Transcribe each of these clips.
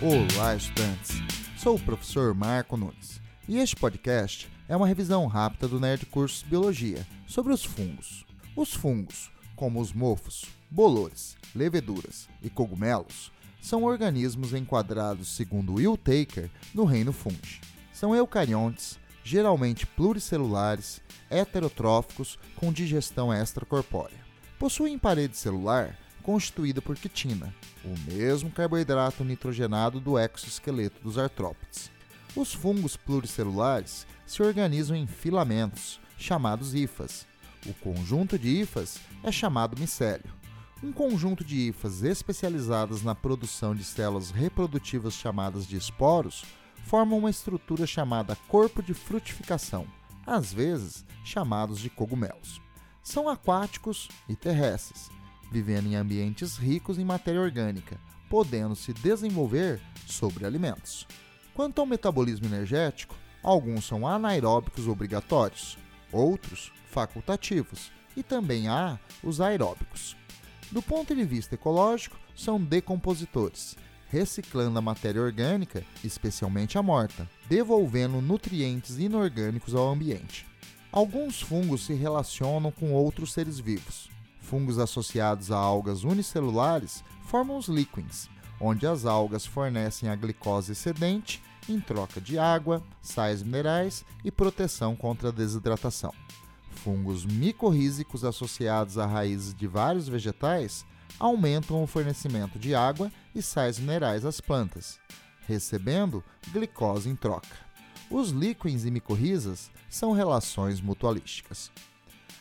Olá, estudantes! Sou o professor Marco Nunes e este podcast é uma revisão rápida do Nerd Cursos Biologia sobre os fungos. Os fungos, como os mofos, bolores, leveduras e cogumelos, são organismos enquadrados segundo Will Taker no reino fungi. São eucariontes, geralmente pluricelulares, heterotróficos com digestão extracorpórea. Possuem parede celular constituída por quitina, o mesmo carboidrato nitrogenado do exoesqueleto dos artrópodes. Os fungos pluricelulares se organizam em filamentos, chamados hifas. O conjunto de hifas é chamado micélio. Um conjunto de hifas especializadas na produção de células reprodutivas chamadas de esporos formam uma estrutura chamada corpo de frutificação, às vezes chamados de cogumelos. São aquáticos e terrestres, vivendo em ambientes ricos em matéria orgânica, podendo se desenvolver sobre alimentos. Quanto ao metabolismo energético, alguns são anaeróbicos obrigatórios, outros facultativos, e também há os aeróbicos. Do ponto de vista ecológico, são decompositores, reciclando a matéria orgânica, especialmente a morta, devolvendo nutrientes inorgânicos ao ambiente. Alguns fungos se relacionam com outros seres vivos, Fungos associados a algas unicelulares formam os líquens, onde as algas fornecem a glicose excedente em troca de água, sais minerais e proteção contra a desidratação. Fungos micorrízicos associados a raízes de vários vegetais aumentam o fornecimento de água e sais minerais às plantas, recebendo glicose em troca. Os líquens e micorrizas são relações mutualísticas.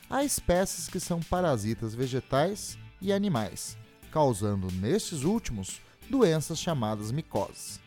Há espécies que são parasitas vegetais e animais, causando nestes últimos doenças chamadas micoses.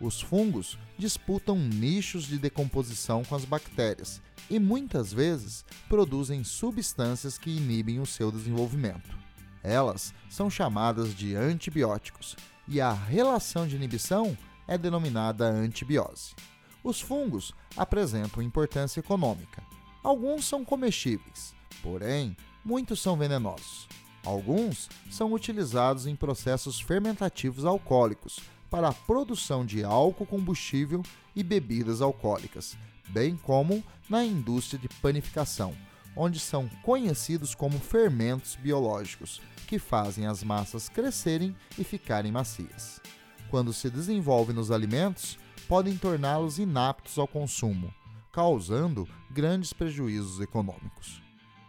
Os fungos disputam nichos de decomposição com as bactérias e muitas vezes produzem substâncias que inibem o seu desenvolvimento. Elas são chamadas de antibióticos e a relação de inibição é denominada antibiose. Os fungos apresentam importância econômica. Alguns são comestíveis, Porém, muitos são venenosos. Alguns são utilizados em processos fermentativos alcoólicos para a produção de álcool combustível e bebidas alcoólicas, bem como na indústria de panificação, onde são conhecidos como fermentos biológicos, que fazem as massas crescerem e ficarem macias. Quando se desenvolvem nos alimentos, podem torná-los inaptos ao consumo, causando grandes prejuízos econômicos.